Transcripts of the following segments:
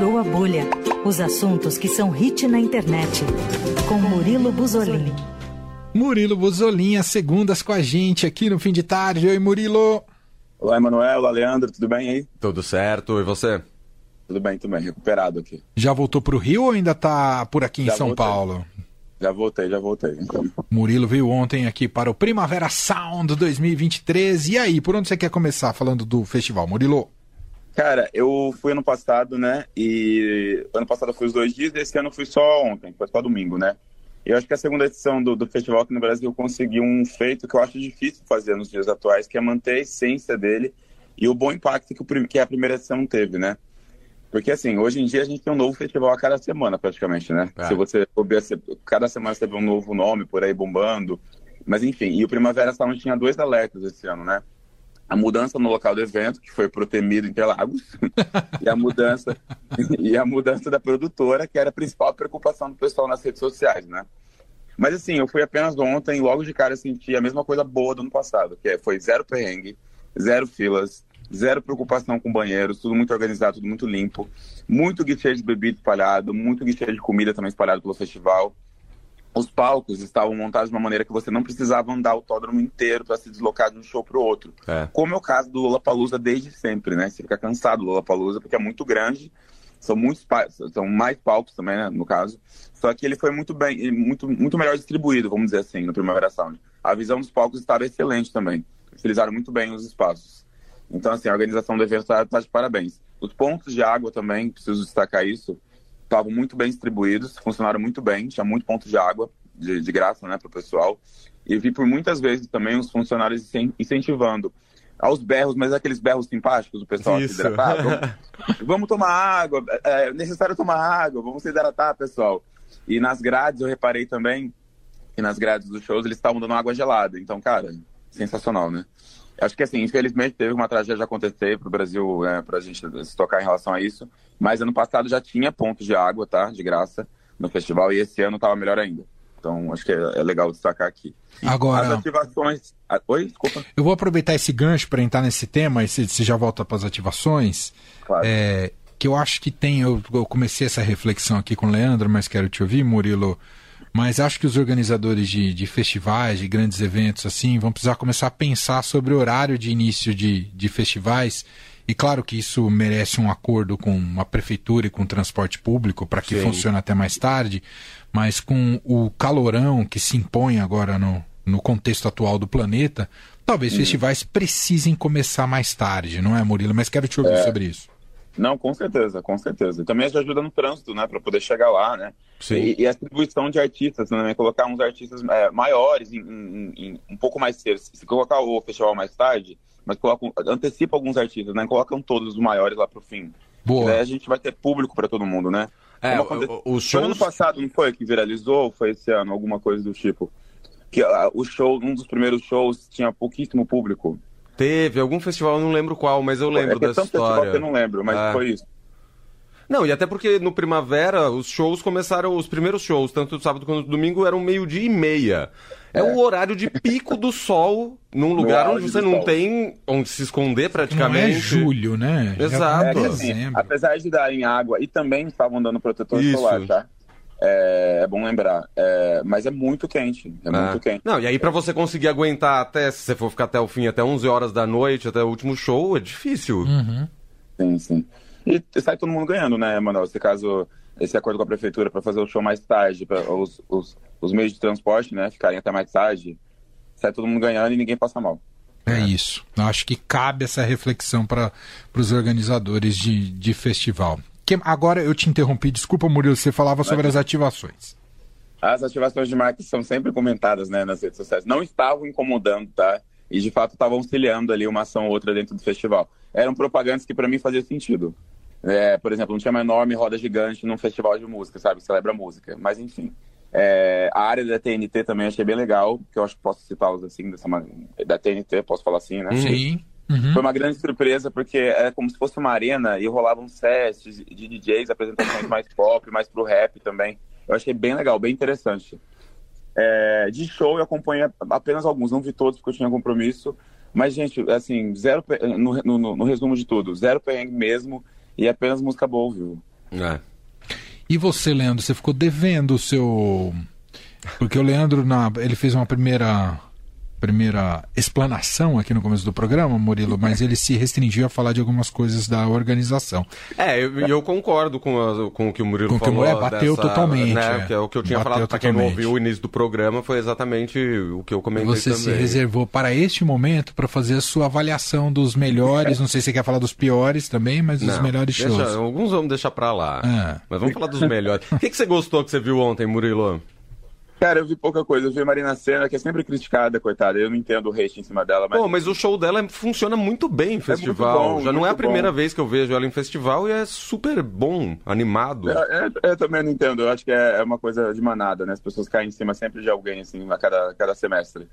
Furou a Bolha. Os assuntos que são hit na internet. Com Murilo Buzolin. Murilo Buzolin, às segundas com a gente aqui no fim de tarde. Oi, Murilo. Olá, Emanuel. Olá, Leandro. Tudo bem aí? Tudo certo. E você? Tudo bem, tudo bem. Recuperado aqui. Já voltou para o Rio ou ainda está por aqui em Já São voltei. Paulo? Já voltei, já voltei. Murilo veio ontem aqui para o Primavera Sound 2023. E aí, por onde você quer começar falando do festival, Murilo? Cara, eu fui ano passado, né? E ano passado eu fui os dois dias, esse ano eu fui só ontem, foi só domingo, né? Eu acho que a segunda edição do, do festival aqui no Brasil eu consegui um feito que eu acho difícil fazer nos dias atuais, que é manter a essência dele e o bom impacto que, o que a primeira edição teve, né? Porque, assim, hoje em dia a gente tem um novo festival a cada semana, praticamente, né? É. Se você- cada semana você vê um novo nome por aí bombando. Mas, enfim, e o Primavera Sound tinha dois alertas esse ano, né? A mudança no local do evento, que foi pro Temido Interlagos, e a mudança e a mudança da produtora, que era a principal preocupação do pessoal nas redes sociais, né? Mas assim, eu fui apenas ontem e logo de cara senti a mesma coisa boa do ano passado, que é- foi zero perrengue, zero filas, zero preocupação com banheiros, tudo muito organizado, tudo muito limpo, muito guichê de bebida espalhado, muito guichê de comida também espalhado pelo festival. Os palcos estavam montados de uma maneira que você não precisava andar o autódromo inteiro para se deslocar de um show para o outro É. como é o caso do Lollapalooza desde sempre, né? Você fica cansado do Lollapalooza porque é muito grande, são muitos são mais palcos também, né, no caso. Só que ele foi muito bem, muito muito melhor distribuído, vamos dizer assim, no Primavera Sound. A visão dos palcos estava excelente também. Utilizaram muito bem os espaços. Então assim, a organização do evento está tá de parabéns. Os pontos de água também, preciso destacar isso, estavam muito bem distribuídos, funcionaram muito bem, tinha muito ponto de água de, de graça, né, para o pessoal. E vi por muitas vezes também os funcionários incen- incentivando aos berros, mas aqueles berros simpáticos, o pessoal se Isso. hidratar. Vamos, vamos tomar água, é é necessário tomar água, vamos se hidratar, pessoal. E nas grades eu reparei também que nas grades dos shows eles estavam dando água gelada. Então, cara, sensacional, né? Acho que assim, infelizmente teve uma tragédia acontecer pro Brasil, é, pra gente se tocar em relação a isso. Mas ano passado já tinha pontos de água, tá? De graça no festival, e esse ano tava melhor ainda. Então, acho que é, é legal destacar aqui. As Agora, ativações. Ah, Oi, desculpa. eu vou aproveitar esse gancho para entrar nesse tema, e você você já volta para as ativações. Claro. É, que eu acho que tem. Eu, eu comecei essa reflexão aqui com o Leandro, mas quero te ouvir, Murilo. Mas acho que os organizadores de, de festivais, de grandes eventos assim, vão precisar começar a pensar sobre o horário de início de, de festivais. E claro que isso merece um acordo com a prefeitura e com o transporte público para que Sim. funcione até mais tarde, mas com o calorão que se impõe agora no, no contexto atual do planeta, talvez festivais precisem começar mais tarde, não é, Murilo? Mas quero te ouvir sobre isso. Não, com certeza, com certeza. Também ajuda no trânsito, né? Para poder chegar lá, né? Sim. E, e a distribuição de artistas também, colocar uns artistas é, maiores, em, em- em- um pouco mais cedo. Se colocar o festival mais tarde, mas coloca, antecipa alguns artistas, né? Colocam todos os maiores lá pro fim. Boa. Daí a gente vai ter público para todo mundo, né? É, Como o- o- ano passado, não foi? Que viralizou? ou Foi esse ano? Alguma coisa do tipo. Que ah, o show, um dos primeiros shows, tinha pouquíssimo público. Teve algum festival, eu não lembro qual, mas eu lembro é é dessa história. que eu não lembro, mas É. foi isso. Não, e até porque no Primavera os shows começaram, os primeiros shows, tanto do sábado quanto do domingo, eram meio-dia e meia. É, o horário de pico do sol, num lugar onde você não sol. tem onde se esconder Não praticamente. é julho, né? Já Exato. tá É assim, dezembro. apesar de darem água e também estavam dando protetor Isso. solar, tá? É, é bom lembrar. É, mas é muito quente. É, É. muito quente. Não, e aí pra você conseguir aguentar até, se você for ficar até o fim, até 11 horas da noite, até o último show, é difícil. Uhum. Sim, sim. E sai todo mundo ganhando, né, Manuel? Se caso esse acordo com a prefeitura para fazer o show mais tarde, para os, os, os meios de transporte, né, ficarem até mais tarde, sai todo mundo ganhando e ninguém passa mal. É isso. Eu acho que cabe essa reflexão para os organizadores de, de festival. Agora eu te interrompi, desculpa, Murilo, você falava sobre as ativações. As ativações de marketing são sempre comentadas né, nas redes sociais. Não estavam incomodando, tá? E de fato estavam auxiliando ali uma ação ou outra dentro do festival. Eram propagandas que para mim faziam sentido. É, por exemplo, não tinha uma enorme roda gigante num festival de música, sabe? Que celebra música. Mas enfim. É, a área da TNT também achei bem legal, que eu acho que posso citá-los assim, dessa maneira. Da TNT, posso falar assim, né? Sim. Uhum. Foi uma grande surpresa, porque é como se fosse uma arena e rolavam sets de DJs, apresentações mais pop, mais pro rap também. Eu achei bem legal, bem interessante. É, de show eu acompanhei apenas alguns, não vi todos porque eu tinha compromisso. Mas, gente, assim, zero no, no, no resumo de tudo, zero perrengue mesmo e apenas música boa, viu? É. E você, Leandro, você ficou devendo o seu. Porque o Leandro, na... ele fez uma primeira primeira explanação aqui no começo do programa, Murilo, mas ele se restringiu a falar de algumas coisas da organização. É, eu, eu concordo com, a, com o que o Murilo com falou. Que o Murilo bateu dessa, totalmente. Né, é. que é o que eu tinha falado para quem não ouviu o início do programa, foi exatamente o que eu comentei Você também. se reservou para este momento para fazer a sua avaliação dos melhores, não sei se você quer falar dos piores também, mas dos Não, melhores deixa- shows. Alguns vamos deixar pra lá. Ah. Mas vamos falar dos melhores. O que, que você gostou que você viu ontem, Murilo? Cara, eu vi pouca coisa. Eu vi a Marina Senna, que é sempre criticada, coitada. Eu não entendo o hate em cima dela, mas. Pô, mas o show dela funciona muito bem em festival. bom, Já não é a primeira bom. vez que eu vejo ela em festival e é super bom, animado. É, é, eu também não entendo. Eu acho que é, é uma coisa de manada, né? As pessoas caem em cima sempre de alguém, assim, a cada, cada semestre.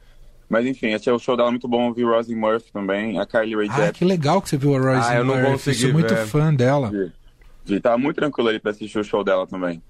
Mas enfim, achei o show dela muito bom. Eu vi Rosie Murphy também, a Carly Rae Ah, Jepsen. que legal que você viu a Royce Ah, eu não Murphy. consegui Sou muito ver. fã dela. Vi. Vi. Tava muito tranquilo ali pra assistir o show dela também.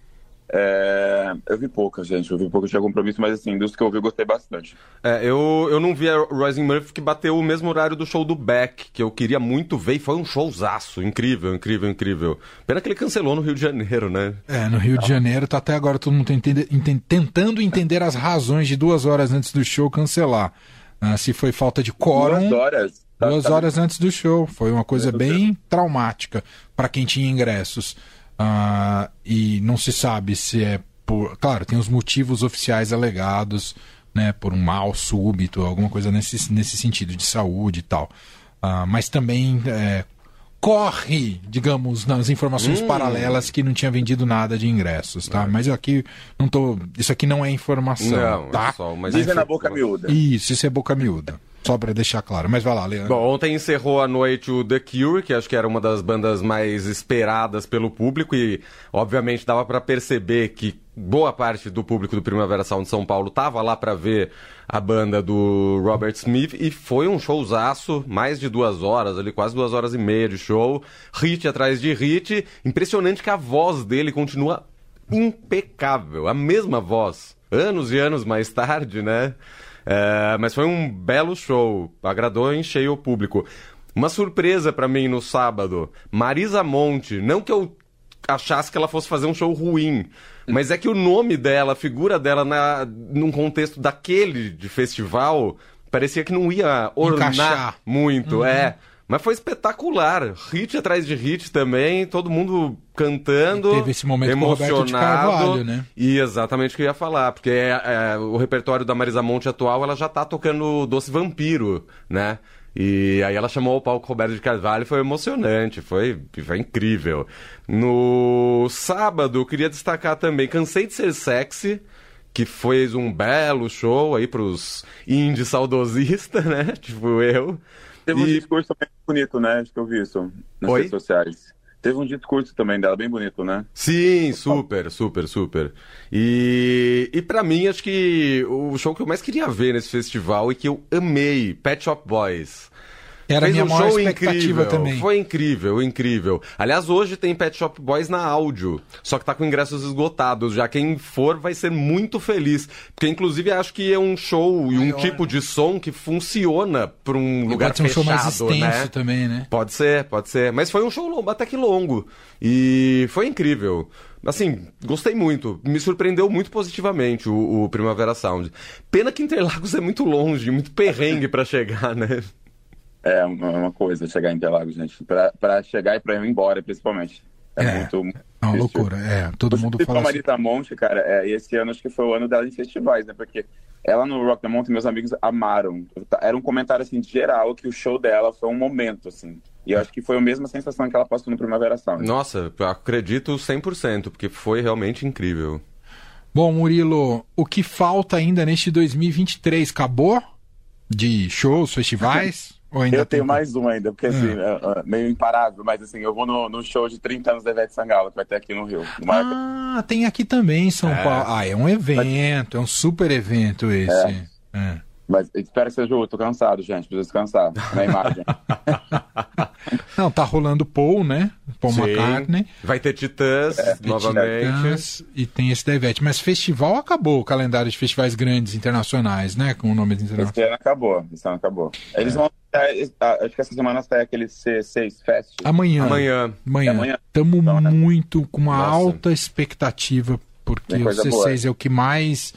É, eu vi pouca, gente. Eu vi pouca, eu tinha compromisso, mas assim, dos que eu vi, eu gostei bastante. É, eu, eu não vi a Rising Murphy que bateu o mesmo horário do show do Beck, que eu queria muito ver, e foi um showzaço. Incrível, incrível, incrível. Pena que ele cancelou no Rio de Janeiro, né? É, no Rio de Janeiro tá até agora todo mundo entende- enten- tentando entender as razões de duas horas antes do show cancelar. Ah, se foi falta de quórum. Duas horas. Tá- Duas tá- horas antes do show. Foi uma coisa bem traumática para quem tinha ingressos. Ah, e não se sabe se é por. Claro, tem os motivos oficiais alegados, né? Por um mal súbito, alguma coisa nesse, nesse sentido, de saúde e tal. Ah, mas também é, corre, digamos, nas informações Hum. paralelas que não tinha vendido nada de ingressos, tá? Mas eu aqui não tô. Isso aqui não é informação, Não, tá? é só uma Dizem na boca miúda. Isso, isso é boca miúda. Só para deixar claro. Mas vai lá, Leandro. Bom, ontem encerrou a noite o The Cure, que acho que era uma das bandas mais esperadas pelo público e, obviamente, dava pra perceber que boa parte do público do Primavera Sound de São Paulo tava lá pra ver a banda do Robert Smith e foi um showzaço, mais de duas horas ali, quase duas horas e meia de show, hit atrás de hit. Impressionante que a voz dele continua impecável, a mesma voz, anos e anos mais tarde, né? É, mas foi um belo show, agradou em cheio o público. Uma surpresa pra mim no sábado, Marisa Monte, não que eu achasse que ela fosse fazer um show ruim, mas é que o nome dela, a figura dela na, num contexto daquele de festival, parecia que não ia ornar Encaixar. muito, é. Mas foi espetacular, hit atrás de hit também, todo mundo cantando, E teve esse momento com o Roberto de emocionado. Carvalho, né? E exatamente o que eu ia falar, porque é, é, o repertório da Marisa Monte atual, ela já tá tocando Doce Vampiro, né? E aí ela chamou o palco Roberto de Carvalho, foi emocionante, foi, foi incrível. No sábado, eu queria destacar também Cansei de Ser Sexy, que fez um belo show aí pros indie saudosistas, né? Tipo eu. Teve um E- discurso também bonito, né? Acho que eu vi isso nas Oi? redes sociais. Teve um discurso também dela, bem bonito, né? Sim, super, super, super. E, e para mim, acho que o show que eu mais queria ver nesse festival e que eu amei, Pet Shop Boys. Era Fez minha um maior show expectativa incrível. também. Foi incrível, incrível. Aliás, hoje tem Pet Shop Boys na áudio, só que tá com ingressos esgotados. Já quem for vai ser muito feliz. Porque, inclusive, acho que é um show e um Maior, tipo de som que funciona pra um E lugar pode ser um show mais fechado, extenso né? também, né? Pode ser, pode ser. Mas foi um show longo, até que longo. E foi incrível. Assim, gostei muito. Me surpreendeu muito positivamente o, o Primavera Sound. Pena que Interlagos é muito longe, muito perrengue pra chegar, né? É uma, uma coisa chegar em Interlagos, gente. Pra, pra chegar e pra ir embora, principalmente. É, É, muito. É uma difícil. loucura. É, todo Você mundo fala a assim. Marita Monte, cara, é, e esse ano acho que foi o ano dela em festivais, né? Porque ela no Rock the Mountain, meus amigos amaram. Era um comentário, assim, de geral, que o show dela foi um momento, assim. E eu acho que foi a mesma sensação que ela passou no Primavera Sound. Nossa, eu acredito 100%, porque foi realmente incrível. Bom, Murilo, o que falta ainda neste 2023? Acabou? De shows, festivais? Eu tem- tenho mais um ainda, porque assim, é, é, meio imparável, mas assim, eu vou no, no show de 30 anos da Ivete Sangalo, que vai ter aqui no Rio. no. Ah, tem aqui também em São É. Paulo. Ah, é um evento, é um super evento esse. É. Mas espero que seja o tô cansado, gente, preciso descansar na imagem. Não, tá rolando Paul, né? Paul Sim. McCartney. Vai ter Titãs novamente. Titãs, e tem esse da Ivete. Mas festival acabou, o calendário de festivais grandes internacionais, né? Com o nome internacional. Esse ano acabou, esse ano acabou. Eles vão. Ah, Acho que essa semana sai aquele C6 Fest. Amanhã. Amanhã. Amanhã. É amanhã. Estamos Então, né? muito com uma Nossa. alta expectativa, porque o coisa C6 boa. é o que mais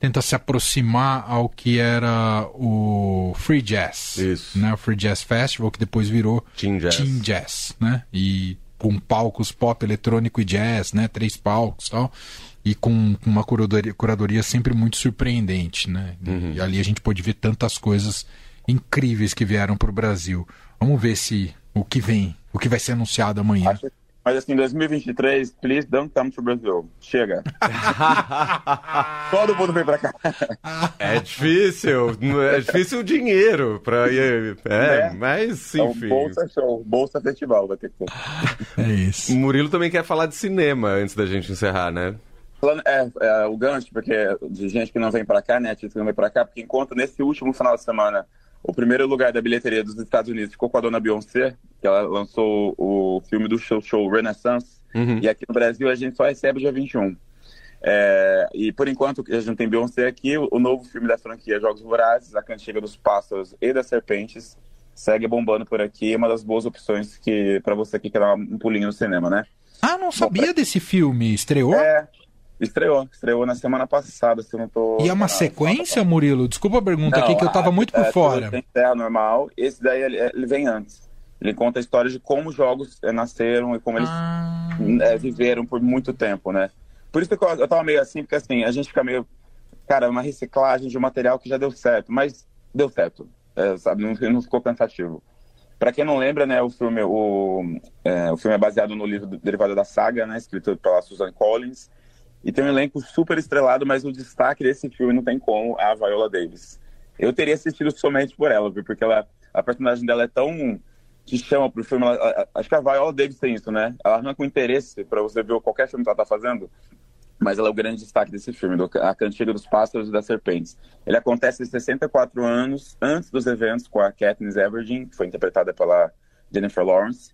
tenta se aproximar ao que era o Free Jazz. Isso. Né? O Free Jazz Festival, que depois virou Teen Jazz. Teen Jazz, né? E com palcos pop, eletrônico e jazz, né? Três palcos e tal. E com, com uma curadoria, curadoria sempre muito surpreendente, né? Uhum. E ali a gente pôde ver tantas coisas incríveis que vieram para o Brasil. Vamos ver se o que vem, o que vai ser anunciado amanhã. Acho- Mas assim, 2023, please don't come to Brasil. Chega. Todo mundo vem pra cá. É difícil, é difícil o dinheiro pra ir. É, É. mas Então, enfim. Bolsa Show, Bolsa Festival vai ter que ter. É isso. O Murilo também quer falar de cinema antes da gente encerrar, né? Falando- É, é, o gancho, porque de gente que não vem pra cá, né? Artista que não vem pra cá, porque enquanto nesse último final de semana o primeiro lugar da bilheteria dos Estados Unidos ficou com a dona Beyoncé, que ela lançou o filme do show, show Renaissance, Uhum. e aqui no Brasil a gente só recebe dia 21. É, e por enquanto a gente não tem Beyoncé aqui, o, o novo filme da franquia Jogos Vorazes, A Cantiga dos Pássaros e das Serpentes, segue bombando por aqui, é uma das boas opções que para você que quer dar um pulinho no cinema, né? Ah, não sabia desse filme. Estreou? É, estreou, estreou na semana passada, se eu não tô... E é uma não, sequência, Murilo? Desculpa a pergunta Não, aqui, que eu tava a- muito por é, fora. Tem Terra Normal, esse daí ele, ele vem antes. Ele conta a história de como os jogos eh, nasceram e como eles Ah, eh, viveram por muito tempo, né? Por isso que eu, eu tava meio assim, porque assim, a gente fica meio... Cara, uma reciclagem de um material que já deu certo, mas deu certo, é, sabe? Não, não ficou cansativo. Pra quem não lembra, né, o filme, o, é, o filme é baseado no livro derivado da saga, né, escrito pela Susan Collins, e tem um elenco super estrelado, mas o destaque desse filme não tem como é a Viola Davis. Eu teria assistido somente por ela, viu? porque ela, a personagem dela é tão que chama pro filme. ela- acho que a Viola Davis tem isso, né? Ela arranca o interesse pra você ver qualquer filme que ela tá fazendo. Mas ela é o grande destaque desse filme, do, A Cantiga dos Pássaros e das Serpentes. Ele acontece 64 anos antes dos eventos com a Katniss Everdeen, que foi interpretada pela Jennifer Lawrence.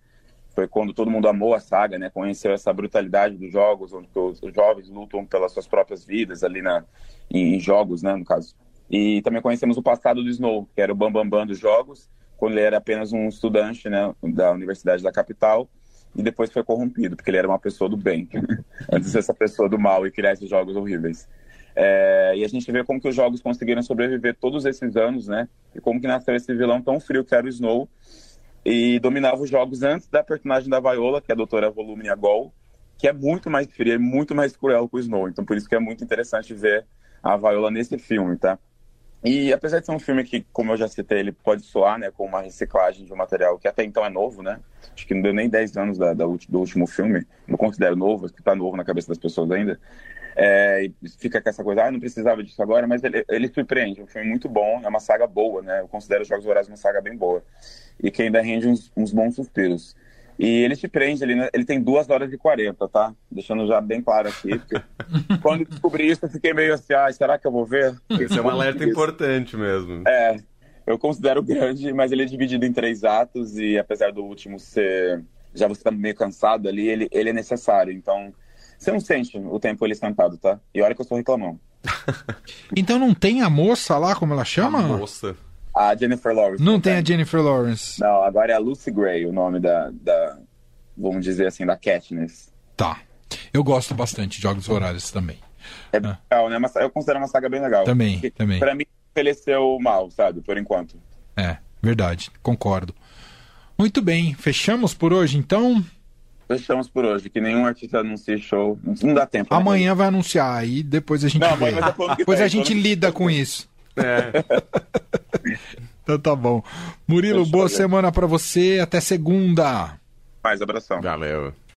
Foi quando todo mundo amou a saga, né? Conheceu essa brutalidade dos jogos, onde os, jovens lutam pelas suas próprias vidas ali na, em, em jogos, né? No caso. E também conhecemos o passado do Snow, que era o bambambam bam, bam dos jogos, quando ele era apenas um estudante, né? Da Universidade da Capital e depois foi corrompido, porque ele era uma pessoa do bem, antes de ser essa pessoa do mal e criar esses jogos horríveis. É, e a gente vê como que os jogos conseguiram sobreviver todos esses anos, né? E como que nasceu esse vilão tão frio que era o Snow e dominava os jogos antes da personagem da Viola, que é a doutora Volumnia Gol, que é muito mais fria e muito mais cruel que o Snow. Então por isso que é muito interessante ver a Viola nesse filme, tá? E apesar de ser um filme que, como eu já citei, ele pode soar, né, com uma reciclagem de um material que até então é novo, né? Acho que não deu nem 10 anos da, da do último filme. Não considero novo, acho que tá novo na cabeça das pessoas ainda. É, e fica com essa coisa, ah, não precisava disso agora, mas ele, ele surpreende. É um filme muito bom, é uma saga boa, né? Eu considero os Jogos Vorazes uma saga bem boa. E que ainda rende uns, uns bons suspiros. E ele te prende, ele, né? ele tem 2 horas e 40, tá? Deixando já bem claro aqui. Quando descobri isso, eu fiquei meio assim, ah, será que eu vou ver? Isso é um alerta importante mesmo. É, eu considero grande, mas ele é dividido em três atos e apesar do último ser já você tá meio cansado ali, ele, ele é necessário. Então, você não sente o tempo ele sentado, tá? E olha que eu sou reclamão. Então não tem a moça lá, como ela A chama? moça. A Jennifer Lawrence. Não tem a Jennifer Lawrence. Não, agora é a Lucy Gray, o nome da, da vamos dizer assim, da Katniss. Tá. Eu gosto bastante de Jogos Vorazes também. É bem legal, né? Mas eu considero uma saga bem legal. Também, Porque, também. Pra mim, envelheceu mal, sabe? Por enquanto. É, verdade, concordo. Muito bem, fechamos por hoje então. Fechamos por hoje, que nenhum artista anuncie show. Não dá tempo. né? Amanhã vai anunciar aí, depois a gente Não, vê. Depois a gente que lida com isso. É. Então tá bom. Murilo, Fechou, boa gente. semana pra você, até segunda. Mais abração. Valeu.